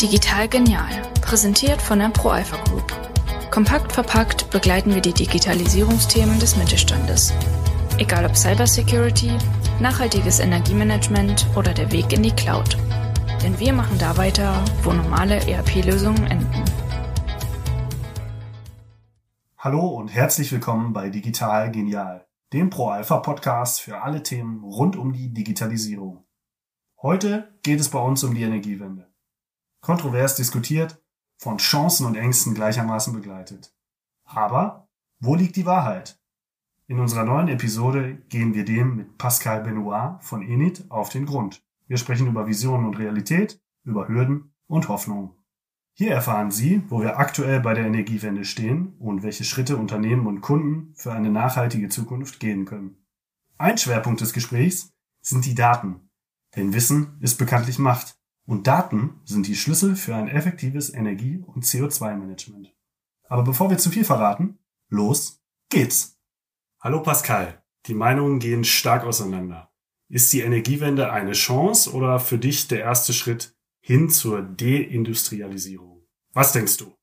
Digital Genial, präsentiert von der ProAlpha Group. Kompakt verpackt begleiten wir die Digitalisierungsthemen des Mittelstandes. Egal ob Cybersecurity, nachhaltiges Energiemanagement oder der Weg in die Cloud. Denn wir machen da weiter, wo normale ERP-Lösungen enden. Hallo und herzlich willkommen bei Digital Genial, dem Pro-Alpha-Podcast für alle Themen rund um die Digitalisierung. Heute geht es bei uns um die Energiewende. Kontrovers diskutiert, von Chancen und Ängsten gleichermaßen begleitet. Aber wo liegt die Wahrheit? In unserer neuen Episode gehen wir dem mit Pascal Benoit von Enit auf den Grund. Wir sprechen über Visionen und Realität, über Hürden und Hoffnung. Hier erfahren Sie, wo wir aktuell bei der Energiewende stehen und welche Schritte Unternehmen und Kunden für eine nachhaltige Zukunft gehen können. Ein Schwerpunkt des Gesprächs sind die Daten. Denn Wissen ist bekanntlich Macht. Und Daten sind die Schlüssel für ein effektives Energie- und CO2-Management. Aber bevor wir zu viel verraten, los geht's! Hallo Pascal, die Meinungen gehen stark auseinander. Ist die Energiewende eine Chance oder für dich der erste Schritt hin zur Deindustrialisierung. Was denkst du?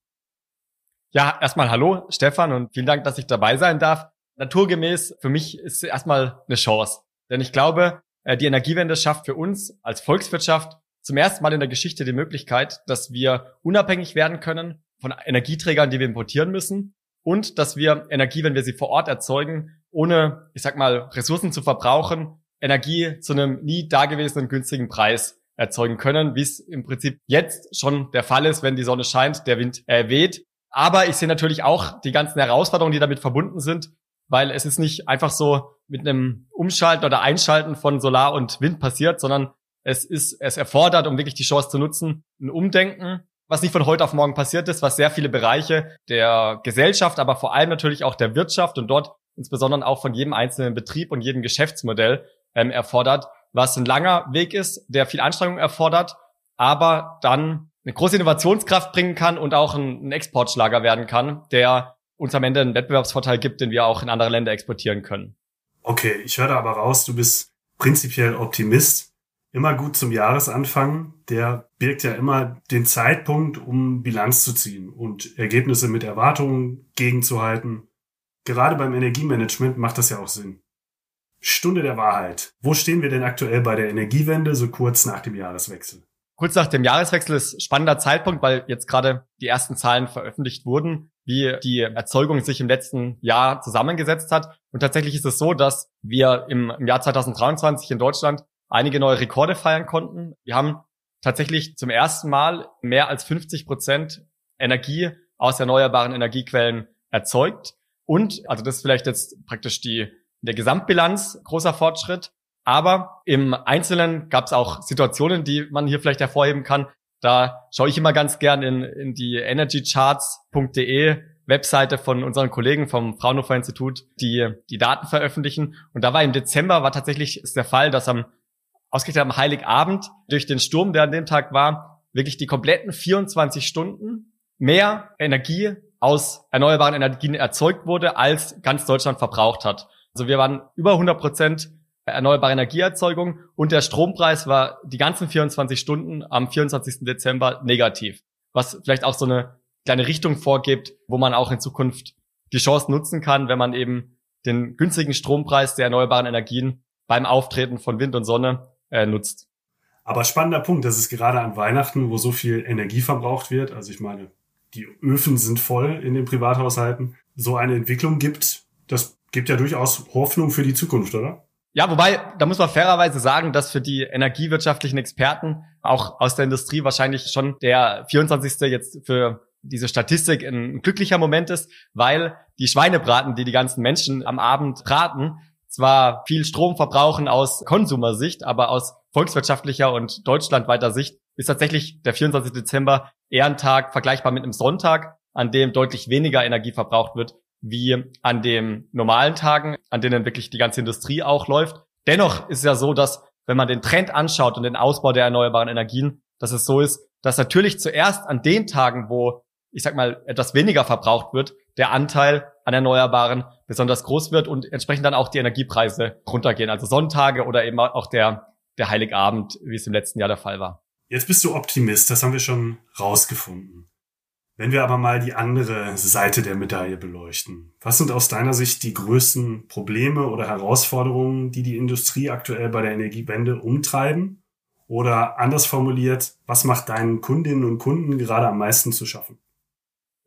Ja, erstmal hallo Stefan und vielen Dank, dass ich dabei sein darf. Naturgemäß, für mich ist es erstmal eine Chance. Denn ich glaube, äh, die Energiewende schafft für uns als Volkswirtschaft zum ersten Mal in der Geschichte die Möglichkeit, dass wir unabhängig werden können von Energieträgern, die wir importieren müssen und dass wir Energie, wenn wir sie vor Ort erzeugen, ohne, ich sag mal, Ressourcen zu verbrauchen, Energie zu einem nie dagewesenen günstigen Preis erzeugen können, wie es im Prinzip jetzt schon der Fall ist, wenn die Sonne scheint, der Wind äh, weht. Aber ich sehe natürlich auch die ganzen Herausforderungen, die damit verbunden sind, weil es ist nicht einfach so mit einem Umschalten oder Einschalten von Solar und Wind passiert, sondern es ist, es erfordert, um wirklich die Chance zu nutzen, ein Umdenken, was nicht von heute auf morgen passiert ist, was sehr viele Bereiche der Gesellschaft, aber vor allem natürlich auch der Wirtschaft und dort insbesondere auch von jedem einzelnen Betrieb und jedem Geschäftsmodell ähm, erfordert was ein langer Weg ist, der viel Anstrengung erfordert, aber dann eine große Innovationskraft bringen kann und auch ein, ein Exportschlager werden kann, der uns am Ende einen Wettbewerbsvorteil gibt, den wir auch in andere Länder exportieren können. Okay, ich höre aber raus, du bist prinzipiell Optimist. Immer gut zum Jahresanfang. Der birgt ja immer den Zeitpunkt, um Bilanz zu ziehen und Ergebnisse mit Erwartungen gegenzuhalten. Gerade beim Energiemanagement macht das ja auch Sinn. Stunde der Wahrheit. Wo stehen wir denn aktuell bei der Energiewende, so kurz nach dem Jahreswechsel? Kurz nach dem Jahreswechsel ist spannender Zeitpunkt, weil jetzt gerade die ersten Zahlen veröffentlicht wurden, wie die Erzeugung sich im letzten Jahr zusammengesetzt hat. Und tatsächlich ist es so, dass wir im, Jahr 2023 in Deutschland einige neue Rekorde feiern konnten. Wir haben tatsächlich zum ersten Mal mehr als 50 Prozent Energie aus erneuerbaren Energiequellen erzeugt. Und, also das ist vielleicht jetzt praktisch die der Gesamtbilanz großer Fortschritt. Aber im Einzelnen gab es auch Situationen, die man hier vielleicht hervorheben kann. Da schaue ich immer ganz gern in, in die energycharts.de Webseite von unseren Kollegen vom Fraunhofer Institut, die die Daten veröffentlichen. Und da war im Dezember war tatsächlich der Fall, dass am ausgerechnet am Heiligabend durch den Sturm, der an dem Tag war, wirklich die kompletten 24 Stunden mehr Energie aus erneuerbaren Energien erzeugt wurde, als ganz Deutschland verbraucht hat. Also wir waren über 100 Prozent erneuerbare Energieerzeugung und der Strompreis war die ganzen 24 Stunden am 24. Dezember negativ, was vielleicht auch so eine kleine Richtung vorgibt, wo man auch in Zukunft die Chance nutzen kann, wenn man eben den günstigen Strompreis der erneuerbaren Energien beim Auftreten von Wind und Sonne äh, nutzt. Aber spannender Punkt, das ist gerade an Weihnachten, wo so viel Energie verbraucht wird. Also ich meine, die Öfen sind voll in den Privathaushalten. So eine Entwicklung gibt, das gibt ja durchaus Hoffnung für die Zukunft, oder? Ja, wobei, da muss man fairerweise sagen, dass für die energiewirtschaftlichen Experten auch aus der Industrie wahrscheinlich schon der 24. jetzt für diese Statistik ein glücklicher Moment ist, weil die Schweinebraten, die die ganzen Menschen am Abend braten, zwar viel Strom verbrauchen aus Konsumersicht, aber aus volkswirtschaftlicher und deutschlandweiter Sicht ist tatsächlich der 24. Dezember eher ein Tag vergleichbar mit einem Sonntag, an dem deutlich weniger Energie verbraucht wird wie an den normalen Tagen, an denen wirklich die ganze Industrie auch läuft. Dennoch ist es ja so, dass wenn man den Trend anschaut und den Ausbau der erneuerbaren Energien, dass es so ist, dass natürlich zuerst an den Tagen, wo ich sag mal etwas weniger verbraucht wird, der Anteil an Erneuerbaren besonders groß wird und entsprechend dann auch die Energiepreise runtergehen. Also Sonntage oder eben auch der, der Heiligabend, wie es im letzten Jahr der Fall war. Jetzt bist du Optimist, das haben wir schon rausgefunden. Wenn wir aber mal die andere Seite der Medaille beleuchten, was sind aus deiner Sicht die größten Probleme oder Herausforderungen, die die Industrie aktuell bei der Energiewende umtreiben? Oder anders formuliert, was macht deinen Kundinnen und Kunden gerade am meisten zu schaffen?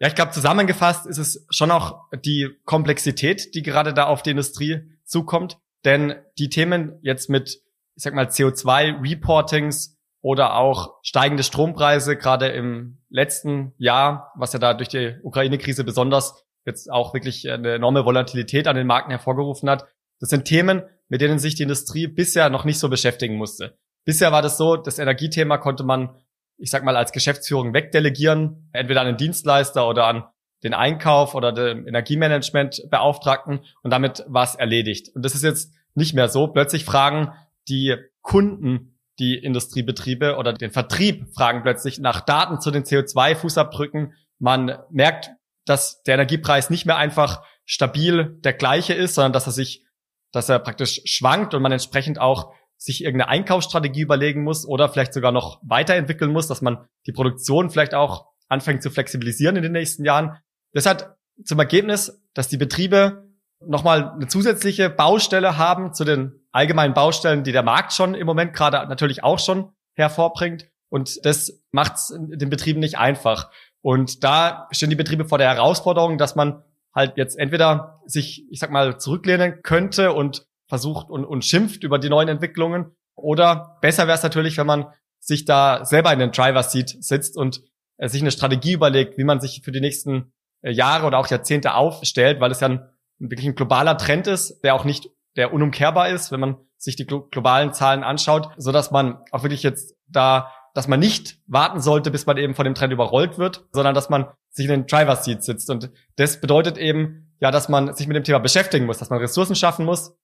Ja, ich glaube, zusammengefasst ist es schon auch die Komplexität, die gerade da auf die Industrie zukommt. Denn die Themen jetzt mit, ich sag mal, CO2-Reportings oder auch steigende Strompreise, gerade im letzten Jahr, was ja da durch die Ukraine-Krise besonders jetzt auch wirklich eine enorme Volatilität an den Märkten hervorgerufen hat. Das sind Themen, mit denen sich die Industrie bisher noch nicht so beschäftigen musste. Bisher war das so, das Energiethema konnte man, ich sag mal, als Geschäftsführung wegdelegieren, entweder an den Dienstleister oder an den Einkauf oder den Energiemanagement Beauftragten und damit war erledigt. Und das ist jetzt nicht mehr so. Plötzlich fragen die Kunden die Industriebetriebe oder den Vertrieb fragen plötzlich nach Daten zu den CO2-Fußabdrücken. Man merkt, dass der Energiepreis nicht mehr einfach stabil der gleiche ist, sondern dass er sich, dass er praktisch schwankt und man entsprechend auch sich irgendeine Einkaufsstrategie überlegen muss oder vielleicht sogar noch weiterentwickeln muss, dass man die Produktion vielleicht auch anfängt zu flexibilisieren in den nächsten Jahren. Das hat zum Ergebnis, dass die Betriebe nochmal eine zusätzliche Baustelle haben zu den allgemeinen Baustellen, die der Markt schon im Moment gerade natürlich auch schon hervorbringt. Und das macht es den Betrieben nicht einfach. Und da stehen die Betriebe vor der Herausforderung, dass man halt jetzt entweder sich, ich sag mal, zurücklehnen könnte und versucht und, und schimpft über die neuen Entwicklungen. Oder besser wäre es natürlich, wenn man sich da selber in den Driver Seat sitzt und äh, sich eine Strategie überlegt, wie man sich für die nächsten äh, Jahre oder auch Jahrzehnte aufstellt, weil es ja ein, wirklich ein globaler Trend ist, der auch nicht, der unumkehrbar ist, wenn man sich die globalen Zahlen anschaut, so dass man auch wirklich jetzt da, dass man nicht warten sollte, bis man eben von dem Trend überrollt wird, sondern dass man sich in den Driver Seat sitzt. Und das bedeutet eben, ja, dass man sich mit dem Thema beschäftigen muss, dass man Ressourcen schaffen muss,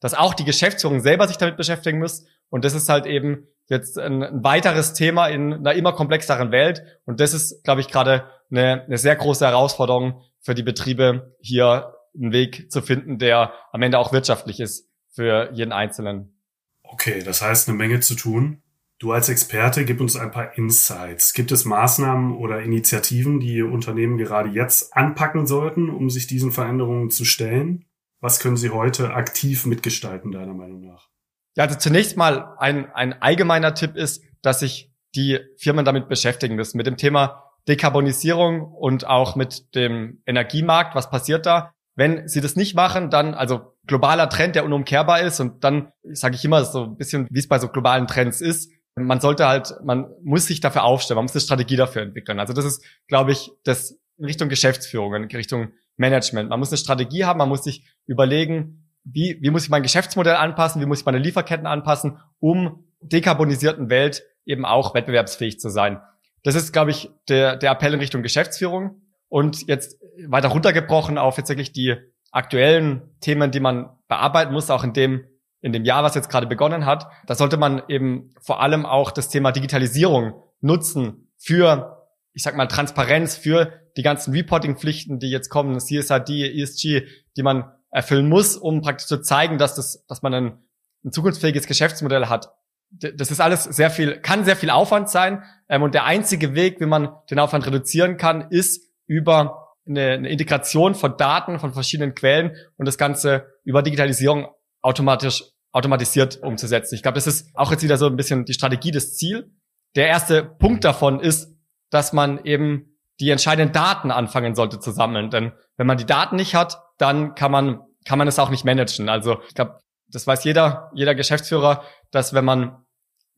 dass auch die Geschäftsführung selber sich damit beschäftigen muss. Und das ist halt eben jetzt ein, ein weiteres Thema in einer immer komplexeren Welt. Und das ist, glaube ich, gerade eine, eine sehr große Herausforderung für die Betriebe, hier einen Weg zu finden, der am Ende auch wirtschaftlich ist für jeden Einzelnen. Okay, das heißt eine Menge zu tun. Du als Experte gib uns ein paar Insights. Gibt es Maßnahmen oder Initiativen, die Unternehmen gerade jetzt anpacken sollten, um sich diesen Veränderungen zu stellen? Was können sie heute aktiv mitgestalten, deiner Meinung nach? Ja, also zunächst mal ein, ein allgemeiner Tipp ist, dass sich die Firmen damit beschäftigen müssen, mit dem Thema Dekarbonisierung und auch mit dem Energiemarkt. Was passiert da? Wenn sie das nicht machen, dann, also globaler Trend, der unumkehrbar ist und dann sage ich immer so ein bisschen, wie es bei so globalen Trends ist, man sollte halt, man muss sich dafür aufstellen, man muss eine Strategie dafür entwickeln. Also das ist, glaube ich, das in Richtung Geschäftsführung, in Richtung Management. Man muss eine Strategie haben, man muss sich überlegen, wie, wie muss ich mein Geschäftsmodell anpassen, wie muss ich meine Lieferketten anpassen, um dekarbonisierten Welt eben auch wettbewerbsfähig zu sein. Das ist, glaube ich, der, der Appell in Richtung Geschäftsführung. Und jetzt weiter runtergebrochen auf jetzt wirklich die aktuellen Themen, die man bearbeiten muss, auch in dem, in dem Jahr, was jetzt gerade begonnen hat. Da sollte man eben vor allem auch das Thema Digitalisierung nutzen für, ich sag mal, Transparenz, für die ganzen Reporting-Pflichten, die jetzt kommen, CSRD, ESG, die man erfüllen muss, um praktisch zu zeigen, dass das, dass man ein, ein zukunftsfähiges Geschäftsmodell hat. Das ist alles sehr viel, kann sehr viel Aufwand sein. Ähm, und der einzige Weg, wie man den Aufwand reduzieren kann, ist über eine, eine Integration von Daten von verschiedenen Quellen und das Ganze über Digitalisierung automatisch automatisiert umzusetzen. Ich glaube, das ist auch jetzt wieder so ein bisschen die Strategie, das Ziel. Der erste Punkt davon ist, dass man eben die entscheidenden Daten anfangen sollte zu sammeln. Denn wenn man die Daten nicht hat, dann kann man, kann man es auch nicht managen. Also ich glaube, das weiß jeder, jeder Geschäftsführer, dass wenn man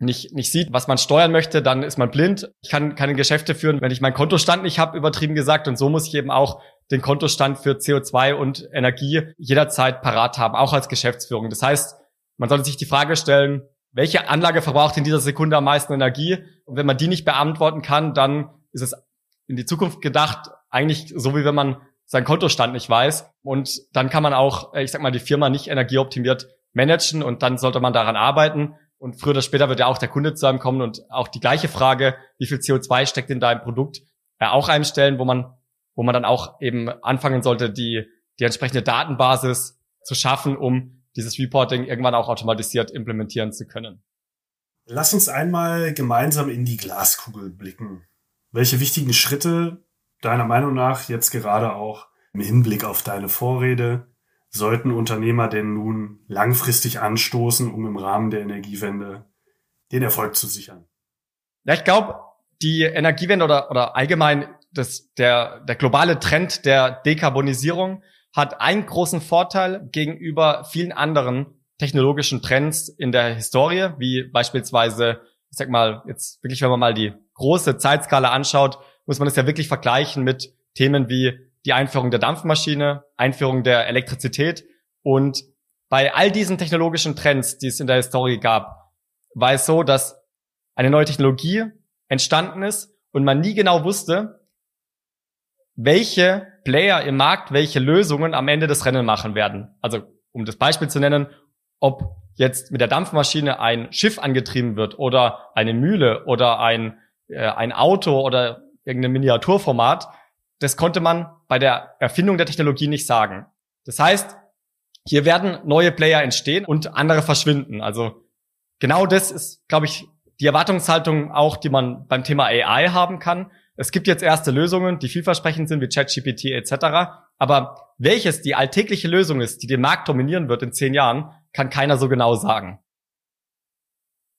nicht, nicht sieht, was man steuern möchte, dann ist man blind. Ich kann keine Geschäfte führen, wenn ich meinen Kontostand nicht habe, übertrieben gesagt. Und so muss ich eben auch den Kontostand für CO2 und Energie jederzeit parat haben, auch als Geschäftsführung. Das heißt, man sollte sich die Frage stellen, welche Anlage verbraucht in dieser Sekunde am meisten Energie? Und wenn man die nicht beantworten kann, dann ist es in die Zukunft gedacht, eigentlich so wie wenn man seinen Kontostand nicht weiß. Und dann kann man auch, äh, ich sag mal, die Firma nicht energieoptimiert managen und dann sollte man daran arbeiten. Und früher oder später wird ja auch der Kunde zu einem kommen und auch die gleiche Frage, wie viel CO2 steckt in deinem Produkt, ja, auch einstellen, wo man, wo man dann auch eben anfangen sollte, die, die entsprechende Datenbasis zu schaffen, um dieses Reporting irgendwann auch automatisiert implementieren zu können. Lass uns einmal gemeinsam in die Glaskugel blicken. Welche wichtigen Schritte deiner Meinung nach jetzt gerade auch im Hinblick auf deine Vorrede sollten Unternehmer denn nun langfristig anstoßen, um im Rahmen der Energiewende den Erfolg zu sichern? Ja, ich glaube, die Energiewende oder, oder allgemein das, der, der globale Trend der Dekarbonisierung hat einen großen Vorteil gegenüber vielen anderen technologischen Trends in der Historie, wie beispielsweise, ich sag mal, jetzt wirklich, wenn man mal die große Zeitskala anschaut, muss man es ja wirklich vergleichen mit Themen wie die Einführung der Dampfmaschine, Einführung der Elektrizität und bei all diesen technologischen Trends, die es in der Historie gab, war es so, dass eine neue Technologie entstanden ist und man nie genau wusste, welche Player im Markt welche Lösungen am Ende des Rennen machen werden. Also um das Beispiel zu nennen, ob jetzt mit der Dampfmaschine ein Schiff angetrieben wird oder eine Mühle oder ein, äh, ein Auto oder irgendein Miniaturformat, das konnte man bei der Erfindung der Technologie nicht sagen. Das heißt, hier werden neue Player entstehen und andere verschwinden. Also genau das ist, glaube ich, die Erwartungshaltung auch, die man beim Thema AI haben kann. Es gibt jetzt erste Lösungen, die vielversprechend sind, wie ChatGPT etc. Aber welches die alltägliche Lösung ist, die den Markt dominieren wird in zehn Jahren, kann keiner so genau sagen.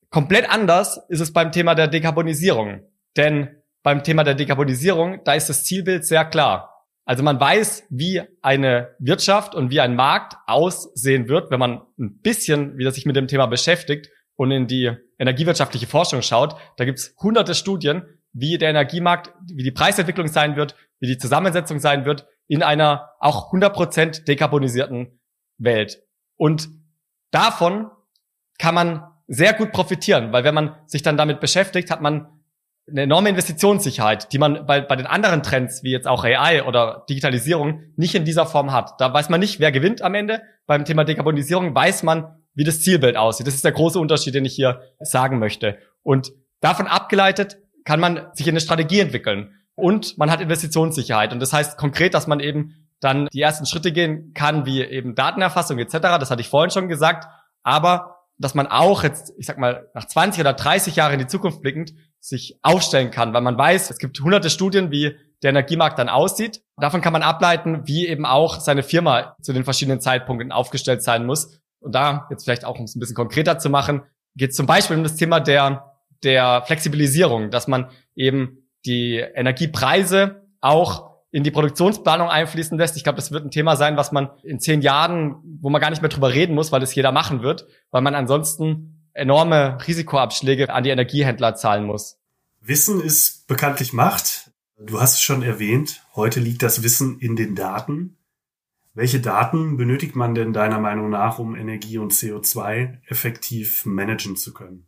Komplett anders ist es beim Thema der Dekarbonisierung. Denn beim Thema der Dekarbonisierung, da ist das Zielbild sehr klar. Also man weiß, wie eine Wirtschaft und wie ein Markt aussehen wird, wenn man ein bisschen wieder sich mit dem Thema beschäftigt und in die energiewirtschaftliche Forschung schaut. Da gibt's hunderte Studien, wie der Energiemarkt, wie die Preisentwicklung sein wird, wie die Zusammensetzung sein wird in einer auch 100% dekarbonisierten Welt. Und davon kann man sehr gut profitieren, weil wenn man sich dann damit beschäftigt, hat man eine enorme Investitionssicherheit, die man bei, bei den anderen Trends, wie jetzt auch AI oder Digitalisierung, nicht in dieser Form hat. Da weiß man nicht, wer gewinnt am Ende. Beim Thema Dekarbonisierung weiß man, wie das Zielbild aussieht. Das ist der große Unterschied, den ich hier sagen möchte. Und davon abgeleitet kann man sich in eine Strategie entwickeln. Und man hat Investitionssicherheit. Und das heißt konkret, dass man eben dann die ersten Schritte gehen kann, wie eben Datenerfassung etc. Das hatte ich vorhin schon gesagt. Aber dass man auch jetzt, ich sag mal, nach 20 oder 30 Jahren in die Zukunft blickend sich aufstellen kann, weil man weiß, es gibt hunderte Studien, wie der Energiemarkt dann aussieht. Davon kann man ableiten, wie eben auch seine Firma zu den verschiedenen Zeitpunkten aufgestellt sein muss. Und da jetzt vielleicht auch, um es ein bisschen konkreter zu machen, geht es zum Beispiel um das Thema der, der Flexibilisierung, dass man eben die Energiepreise auch in die Produktionsplanung einfließen lässt. Ich glaube, das wird ein Thema sein, was man in zehn Jahren, wo man gar nicht mehr drüber reden muss, weil das jeder machen wird, weil man ansonsten enorme Risikoabschläge an die Energiehändler zahlen muss. Wissen ist bekanntlich Macht. Du hast es schon erwähnt. Heute liegt das Wissen in den Daten. Welche Daten benötigt man denn deiner Meinung nach, um Energie und CO2 effektiv managen zu können?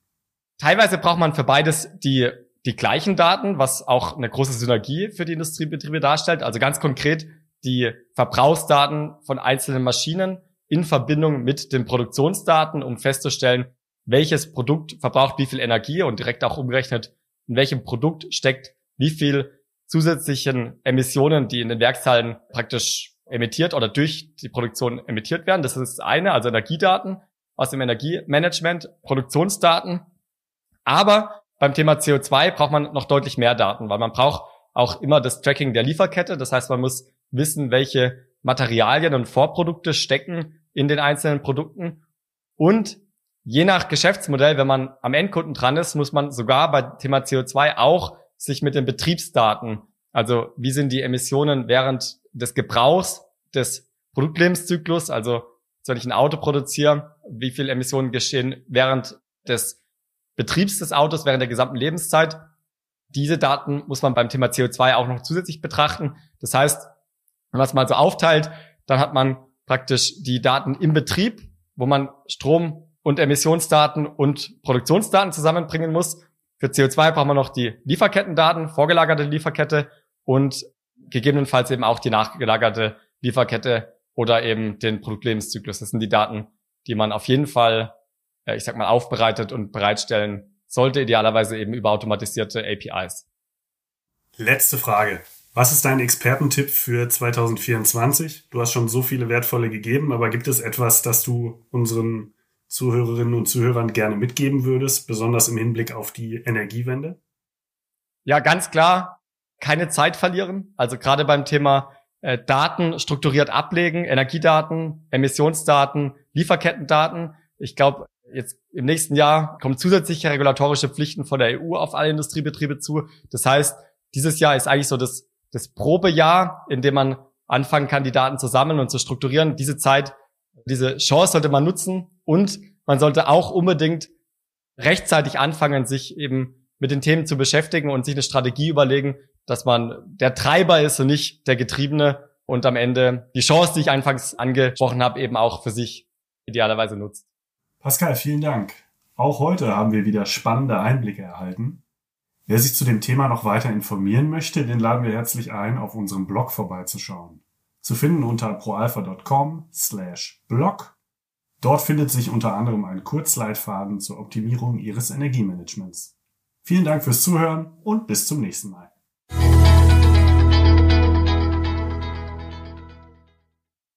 Teilweise braucht man für beides die die gleichen Daten, was auch eine große Synergie für die Industriebetriebe darstellt. Also ganz konkret die Verbrauchsdaten von einzelnen Maschinen in Verbindung mit den Produktionsdaten, um festzustellen, welches Produkt verbraucht wie viel Energie und direkt auch umgerechnet, in welchem Produkt steckt wie viel zusätzlichen Emissionen, die in den Werkshallen praktisch emittiert oder durch die Produktion emittiert werden. Das ist eine, also Energiedaten aus dem Energiemanagement, Produktionsdaten. Aber beim Thema CO2 braucht man noch deutlich mehr Daten, weil man braucht auch immer das Tracking der Lieferkette. Das heißt, man muss wissen, welche Materialien und Vorprodukte stecken in den einzelnen Produkten. Und je nach Geschäftsmodell, wenn man am Endkunden dran ist, muss man sogar bei Thema CO2 auch sich mit den Betriebsdaten, also wie sind die Emissionen während des Gebrauchs des Produktlebenszyklus, also soll ich ein Auto produzieren, wie viel Emissionen geschehen während des Betriebs des Autos während der gesamten Lebenszeit. Diese Daten muss man beim Thema CO2 auch noch zusätzlich betrachten. Das heißt, wenn man es mal so aufteilt, dann hat man praktisch die Daten im Betrieb, wo man Strom- und Emissionsdaten und Produktionsdaten zusammenbringen muss. Für CO2 braucht man noch die Lieferkettendaten, vorgelagerte Lieferkette und gegebenenfalls eben auch die nachgelagerte Lieferkette oder eben den Produktlebenszyklus. Das sind die Daten, die man auf jeden Fall ich sag mal, aufbereitet und bereitstellen sollte, idealerweise eben über automatisierte APIs. Letzte Frage. Was ist dein Expertentipp für 2024? Du hast schon so viele wertvolle gegeben, aber gibt es etwas, das du unseren Zuhörerinnen und Zuhörern gerne mitgeben würdest, besonders im Hinblick auf die Energiewende? Ja, ganz klar, keine Zeit verlieren. Also gerade beim Thema äh, Daten strukturiert ablegen, Energiedaten, Emissionsdaten, Lieferkettendaten. Ich glaube, jetzt im nächsten Jahr kommen zusätzliche regulatorische Pflichten von der EU auf alle Industriebetriebe zu. Das heißt, dieses Jahr ist eigentlich so das, das Probejahr, in dem man anfangen kann, die Daten zu sammeln und zu strukturieren. Diese Zeit, diese Chance sollte man nutzen und man sollte auch unbedingt rechtzeitig anfangen, sich eben mit den Themen zu beschäftigen und sich eine Strategie überlegen, dass man der Treiber ist und nicht der Getriebene und am Ende die Chance, die ich anfangs angesprochen habe, eben auch für sich idealerweise nutzt. Pascal, vielen Dank. Auch heute haben wir wieder spannende Einblicke erhalten. Wer sich zu dem Thema noch weiter informieren möchte, den laden wir herzlich ein, auf unserem Blog vorbeizuschauen. Zu finden unter proalpha.com slash blog. Dort findet sich unter anderem ein Kurzleitfaden zur Optimierung Ihres Energiemanagements. Vielen Dank fürs Zuhören und bis zum nächsten Mal.